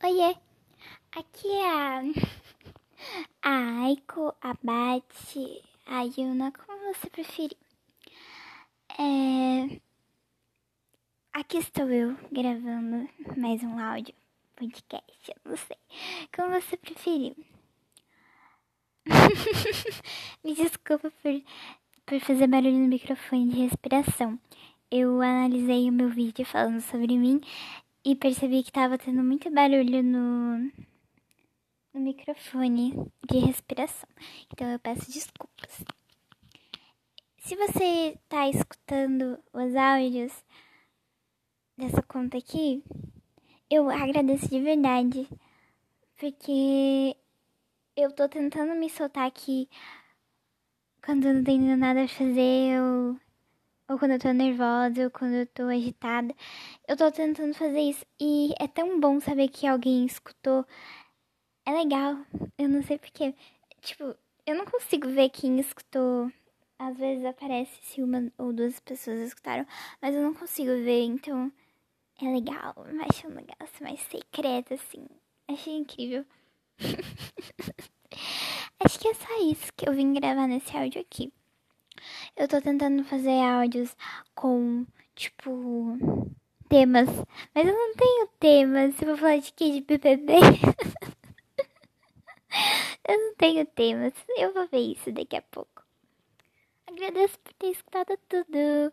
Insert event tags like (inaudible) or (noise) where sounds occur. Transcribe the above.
Oiê, aqui é a, (laughs) a Aiko, a Bate, a Yuna, como você preferir. É... Aqui estou eu gravando mais um áudio, podcast, eu não sei, como você preferir. (laughs) Me desculpa por, por fazer barulho no microfone de respiração. Eu analisei o meu vídeo falando sobre mim e percebi que estava tendo muito barulho no, no microfone de respiração. Então eu peço desculpas. Se você está escutando os áudios dessa conta aqui, eu agradeço de verdade, porque eu tô tentando me soltar aqui quando não tenho nada a fazer, eu ou quando eu tô nervosa, ou quando eu tô agitada. Eu tô tentando fazer isso e é tão bom saber que alguém escutou. É legal, eu não sei porquê. Tipo, eu não consigo ver quem escutou. Às vezes aparece se uma ou duas pessoas escutaram, mas eu não consigo ver, então é legal. Achei um negócio mais secreto, assim. Achei incrível. (laughs) Acho que é só isso que eu vim gravar nesse áudio aqui. Eu tô tentando fazer áudios com, tipo, temas. Mas eu não tenho temas. Eu vou falar de que? De BBB? (laughs) eu não tenho temas. Eu vou ver isso daqui a pouco. Agradeço por ter escutado tudo.